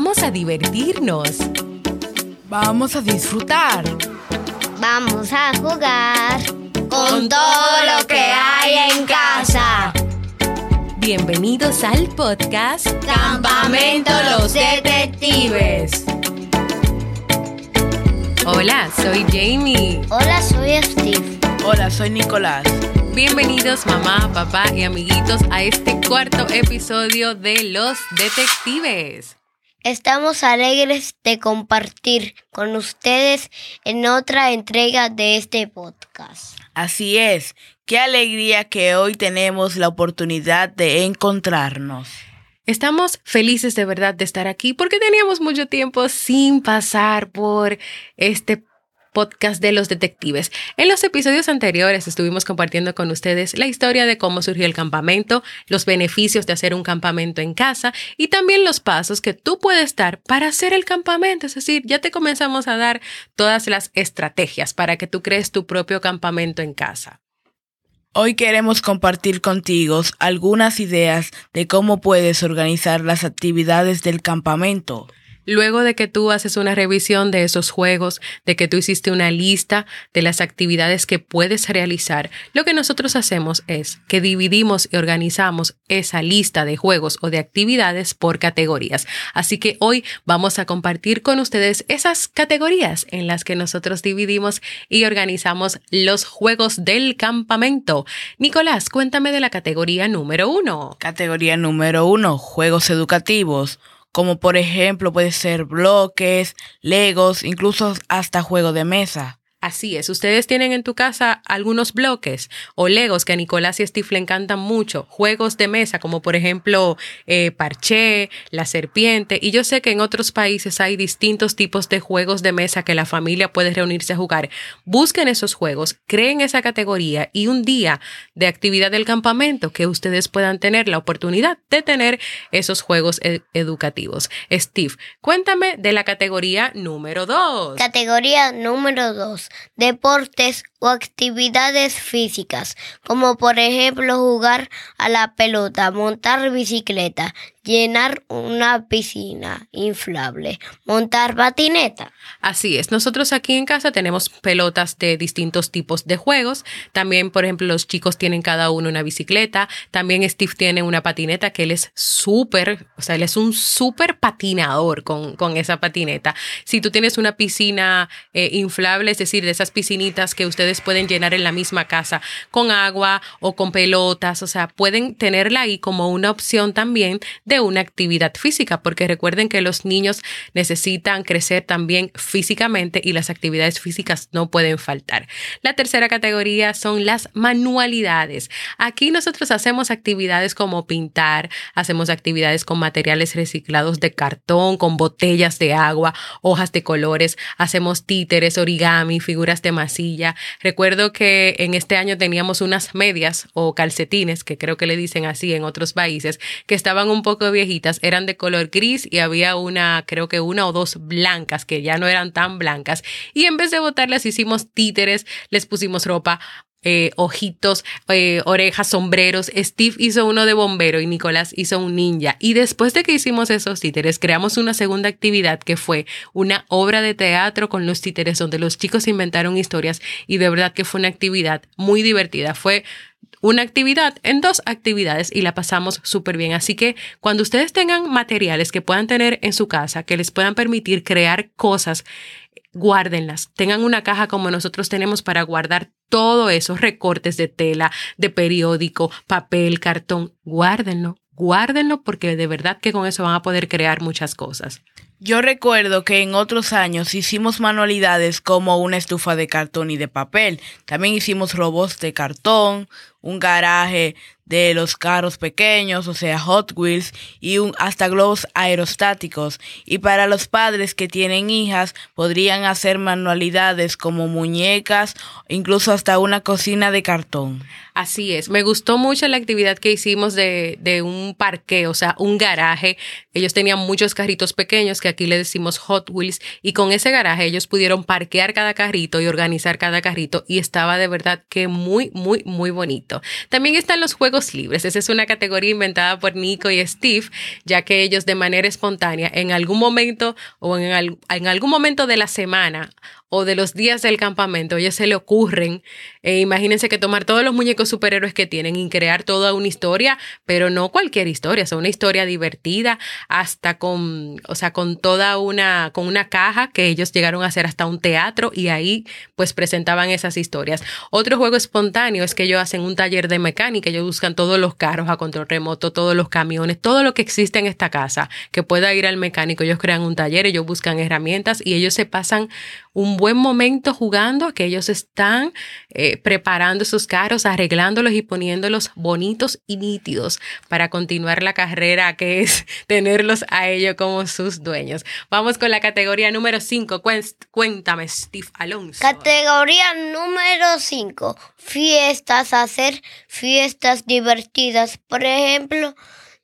Vamos a divertirnos. Vamos a disfrutar. Vamos a jugar con todo lo que hay en casa. Bienvenidos al podcast Campamento Los Detectives. Hola, soy Jamie. Hola, soy Steve. Hola, soy Nicolás. Bienvenidos mamá, papá y amiguitos a este cuarto episodio de Los Detectives. Estamos alegres de compartir con ustedes en otra entrega de este podcast. Así es, qué alegría que hoy tenemos la oportunidad de encontrarnos. Estamos felices de verdad de estar aquí porque teníamos mucho tiempo sin pasar por este podcast de los detectives. En los episodios anteriores estuvimos compartiendo con ustedes la historia de cómo surgió el campamento, los beneficios de hacer un campamento en casa y también los pasos que tú puedes dar para hacer el campamento. Es decir, ya te comenzamos a dar todas las estrategias para que tú crees tu propio campamento en casa. Hoy queremos compartir contigo algunas ideas de cómo puedes organizar las actividades del campamento. Luego de que tú haces una revisión de esos juegos, de que tú hiciste una lista de las actividades que puedes realizar, lo que nosotros hacemos es que dividimos y organizamos esa lista de juegos o de actividades por categorías. Así que hoy vamos a compartir con ustedes esas categorías en las que nosotros dividimos y organizamos los juegos del campamento. Nicolás, cuéntame de la categoría número uno. Categoría número uno, juegos educativos como por ejemplo puede ser bloques, legos, incluso hasta juego de mesa. Así es, ustedes tienen en tu casa algunos bloques o legos que a Nicolás y Steve le encantan mucho, juegos de mesa como por ejemplo eh, parché, la serpiente y yo sé que en otros países hay distintos tipos de juegos de mesa que la familia puede reunirse a jugar. Busquen esos juegos, creen esa categoría y un día de actividad del campamento que ustedes puedan tener la oportunidad de tener esos juegos ed educativos. Steve, cuéntame de la categoría número dos. Categoría número dos deportes o actividades físicas, como por ejemplo jugar a la pelota, montar bicicleta, llenar una piscina inflable, montar patineta. Así es, nosotros aquí en casa tenemos pelotas de distintos tipos de juegos, también por ejemplo los chicos tienen cada uno una bicicleta, también Steve tiene una patineta que él es súper, o sea, él es un súper patinador con, con, esa patineta. Si tú tienes una piscina eh, inflable, es decir, de esas piscinitas que ustedes pueden llenar en la misma casa con agua o con pelotas, o sea, pueden tenerla ahí como una opción también de una actividad física, porque recuerden que los niños necesitan crecer también físicamente y las actividades físicas no pueden faltar. La tercera categoría son las manualidades. Aquí nosotros hacemos actividades como pintar, hacemos actividades con materiales reciclados de cartón, con botellas de agua, hojas de colores, hacemos títeres, origami, figuras de masilla, Recuerdo que en este año teníamos unas medias o calcetines, que creo que le dicen así en otros países, que estaban un poco viejitas, eran de color gris y había una, creo que una o dos blancas que ya no eran tan blancas. Y en vez de botarlas hicimos títeres, les pusimos ropa eh, ojitos, eh, orejas, sombreros. Steve hizo uno de bombero y Nicolás hizo un ninja. Y después de que hicimos esos títeres, creamos una segunda actividad que fue una obra de teatro con los títeres donde los chicos inventaron historias y de verdad que fue una actividad muy divertida. Fue una actividad en dos actividades y la pasamos súper bien. Así que cuando ustedes tengan materiales que puedan tener en su casa, que les puedan permitir crear cosas guárdenlas. Tengan una caja como nosotros tenemos para guardar todos esos recortes de tela, de periódico, papel, cartón. Guárdenlo, guárdenlo porque de verdad que con eso van a poder crear muchas cosas. Yo recuerdo que en otros años hicimos manualidades como una estufa de cartón y de papel. También hicimos robots de cartón, un garaje de los carros pequeños, o sea, Hot Wheels, y un, hasta globos aerostáticos. Y para los padres que tienen hijas, podrían hacer manualidades como muñecas, incluso hasta una cocina de cartón. Así es, me gustó mucho la actividad que hicimos de, de un parque, o sea, un garaje. Ellos tenían muchos carritos pequeños que aquí le decimos Hot Wheels, y con ese garaje ellos pudieron parquear cada carrito y organizar cada carrito, y estaba de verdad que muy, muy, muy bonito. También están los juegos libres. Esa es una categoría inventada por Nico y Steve, ya que ellos de manera espontánea en algún momento o en, en algún momento de la semana o de los días del campamento, ellos se le ocurren, eh, imagínense que tomar todos los muñecos superhéroes que tienen y crear toda una historia, pero no cualquier historia, o una historia divertida, hasta con, o sea, con toda una, con una caja que ellos llegaron a hacer hasta un teatro y ahí pues presentaban esas historias. Otro juego espontáneo es que ellos hacen un taller de mecánica, ellos buscan todos los carros a control remoto, todos los camiones, todo lo que existe en esta casa que pueda ir al mecánico, ellos crean un taller, ellos buscan herramientas y ellos se pasan un buen momento jugando, que ellos están eh, preparando sus carros, arreglándolos y poniéndolos bonitos y nítidos para continuar la carrera que es tenerlos a ellos como sus dueños. Vamos con la categoría número 5. Cuéntame, Steve Alonso. Categoría número 5. Fiestas, hacer fiestas divertidas. Por ejemplo,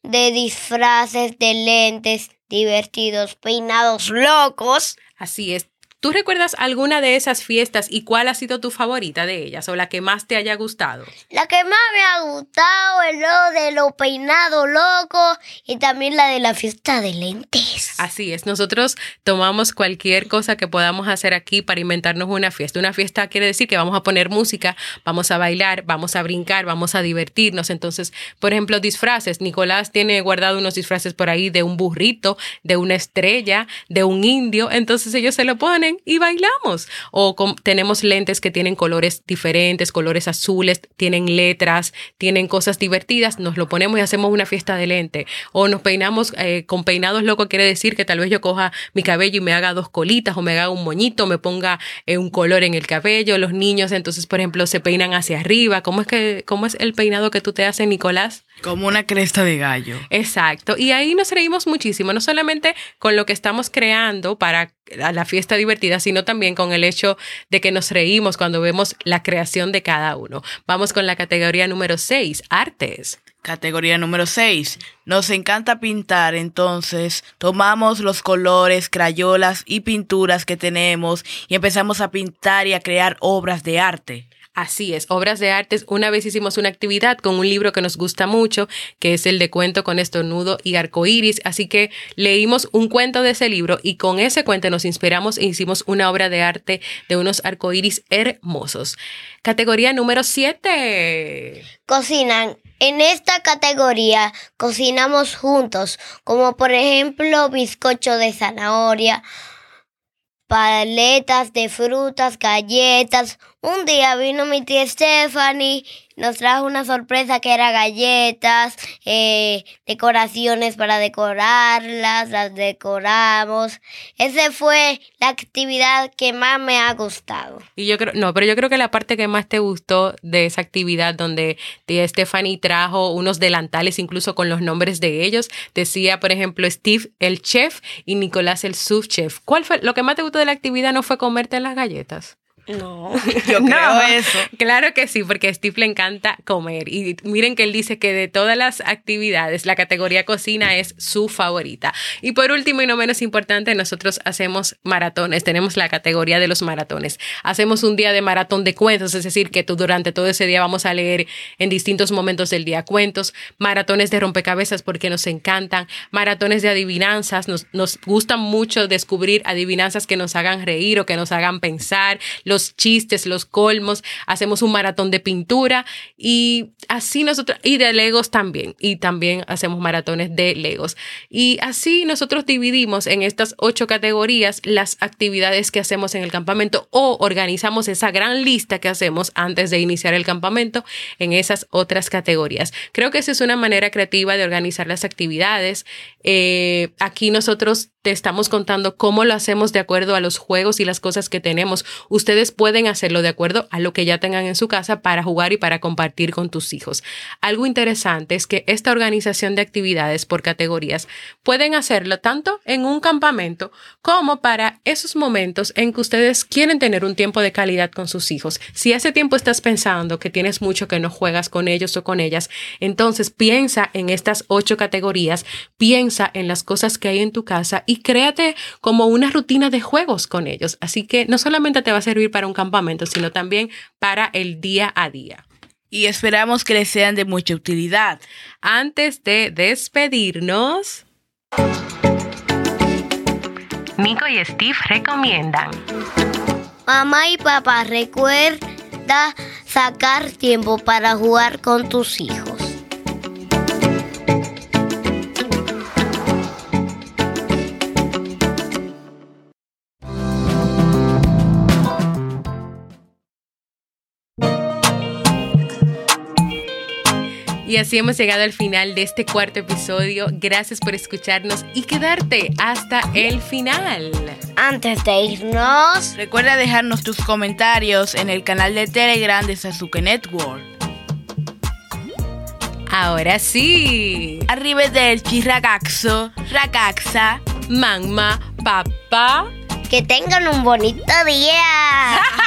de disfraces, de lentes divertidos, peinados locos. Así es, ¿Tú recuerdas alguna de esas fiestas y cuál ha sido tu favorita de ellas o la que más te haya gustado? La que más me ha gustado es lo de los peinados locos y también la de la fiesta de lentes. Así es, nosotros tomamos cualquier cosa que podamos hacer aquí para inventarnos una fiesta. Una fiesta quiere decir que vamos a poner música, vamos a bailar, vamos a brincar, vamos a divertirnos. Entonces, por ejemplo, disfraces. Nicolás tiene guardado unos disfraces por ahí de un burrito, de una estrella, de un indio. Entonces ellos se lo ponen y bailamos. O tenemos lentes que tienen colores diferentes, colores azules, tienen letras, tienen cosas divertidas, nos lo ponemos y hacemos una fiesta de lente. O nos peinamos eh, con peinados locos, quiere decir que tal vez yo coja mi cabello y me haga dos colitas o me haga un moñito, me ponga eh, un color en el cabello. Los niños entonces, por ejemplo, se peinan hacia arriba. ¿Cómo es, cómo es el peinado que tú te haces, Nicolás? Como una cresta de gallo. Exacto. Y ahí nos reímos muchísimo, no solamente con lo que estamos creando para la fiesta divertida, sino también con el hecho de que nos reímos cuando vemos la creación de cada uno. Vamos con la categoría número 6, artes. Categoría número 6. Nos encanta pintar, entonces tomamos los colores, crayolas y pinturas que tenemos y empezamos a pintar y a crear obras de arte. Así es, obras de artes. Una vez hicimos una actividad con un libro que nos gusta mucho, que es el de cuento con estornudo y arcoíris. Así que leímos un cuento de ese libro y con ese cuento nos inspiramos e hicimos una obra de arte de unos arcoíris hermosos. Categoría número 7. Cocinan. En esta categoría cocinamos juntos, como por ejemplo bizcocho de zanahoria, paletas de frutas, galletas. Un día vino mi tía Stephanie nos trajo una sorpresa que era galletas, eh, decoraciones para decorarlas, las decoramos. Esa fue la actividad que más me ha gustado. Y yo creo, no, pero yo creo que la parte que más te gustó de esa actividad donde tía Stephanie trajo unos delantales incluso con los nombres de ellos, decía, por ejemplo, Steve el chef y Nicolás el subchef. ¿Cuál fue lo que más te gustó de la actividad? ¿No fue comerte las galletas? No, yo creo eso. Claro que sí, porque a Steve le encanta comer. Y miren que él dice que de todas las actividades, la categoría cocina es su favorita. Y por último y no menos importante, nosotros hacemos maratones. Tenemos la categoría de los maratones. Hacemos un día de maratón de cuentos, es decir, que tú durante todo ese día vamos a leer en distintos momentos del día cuentos. Maratones de rompecabezas porque nos encantan. Maratones de adivinanzas. Nos, nos gustan mucho descubrir adivinanzas que nos hagan reír o que nos hagan pensar los chistes, los colmos, hacemos un maratón de pintura y así nosotros, y de Legos también, y también hacemos maratones de Legos. Y así nosotros dividimos en estas ocho categorías las actividades que hacemos en el campamento o organizamos esa gran lista que hacemos antes de iniciar el campamento en esas otras categorías. Creo que esa es una manera creativa de organizar las actividades. Eh, aquí nosotros te estamos contando cómo lo hacemos de acuerdo a los juegos y las cosas que tenemos. Ustedes pueden hacerlo de acuerdo a lo que ya tengan en su casa para jugar y para compartir con tus hijos. Algo interesante es que esta organización de actividades por categorías pueden hacerlo tanto en un campamento como para esos momentos en que ustedes quieren tener un tiempo de calidad con sus hijos. Si hace tiempo estás pensando que tienes mucho que no juegas con ellos o con ellas, entonces piensa en estas ocho categorías, piensa en las cosas que hay en tu casa y créate como una rutina de juegos con ellos. Así que no solamente te va a servir para un campamento, sino también para el día a día. y esperamos que les sean de mucha utilidad. Antes de despedirnos, Nico y Steve recomiendan. Mamá y papá, recuerda sacar tiempo para jugar con tus hijos. Y así hemos llegado al final de este cuarto episodio. Gracias por escucharnos y quedarte hasta el final. Antes de irnos, Recuerda dejarnos tus comentarios en el canal de Telegram de Sasuke Network. Ahora sí. Arriba del Chirragaxo, Ragaxa. Mamá, papá. que tengan un bonito día.